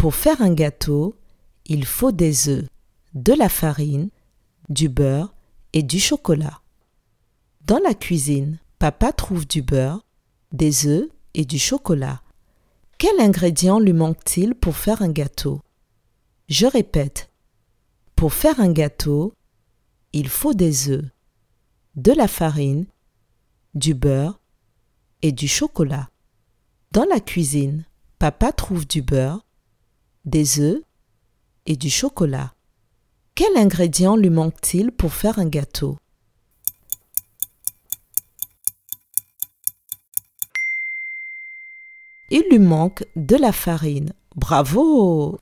Pour faire un gâteau, il faut des œufs, de la farine, du beurre et du chocolat. Dans la cuisine, papa trouve du beurre, des œufs et du chocolat. Quel ingrédient lui manque-t-il pour faire un gâteau? Je répète. Pour faire un gâteau, il faut des œufs, de la farine, du beurre et du chocolat. Dans la cuisine, papa trouve du beurre, des œufs et du chocolat. Quel ingrédient lui manque-t-il pour faire un gâteau? Il lui manque de la farine. Bravo